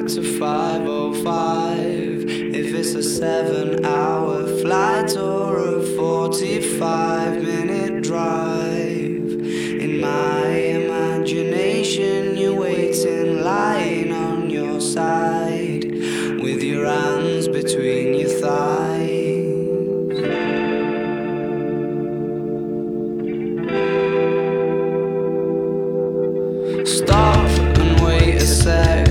back to 505. If it's a seven hour flight or a 45 minute drive, in my imagination, you're waiting, lying on your side with your hands between your thighs. Stop and wait a sec.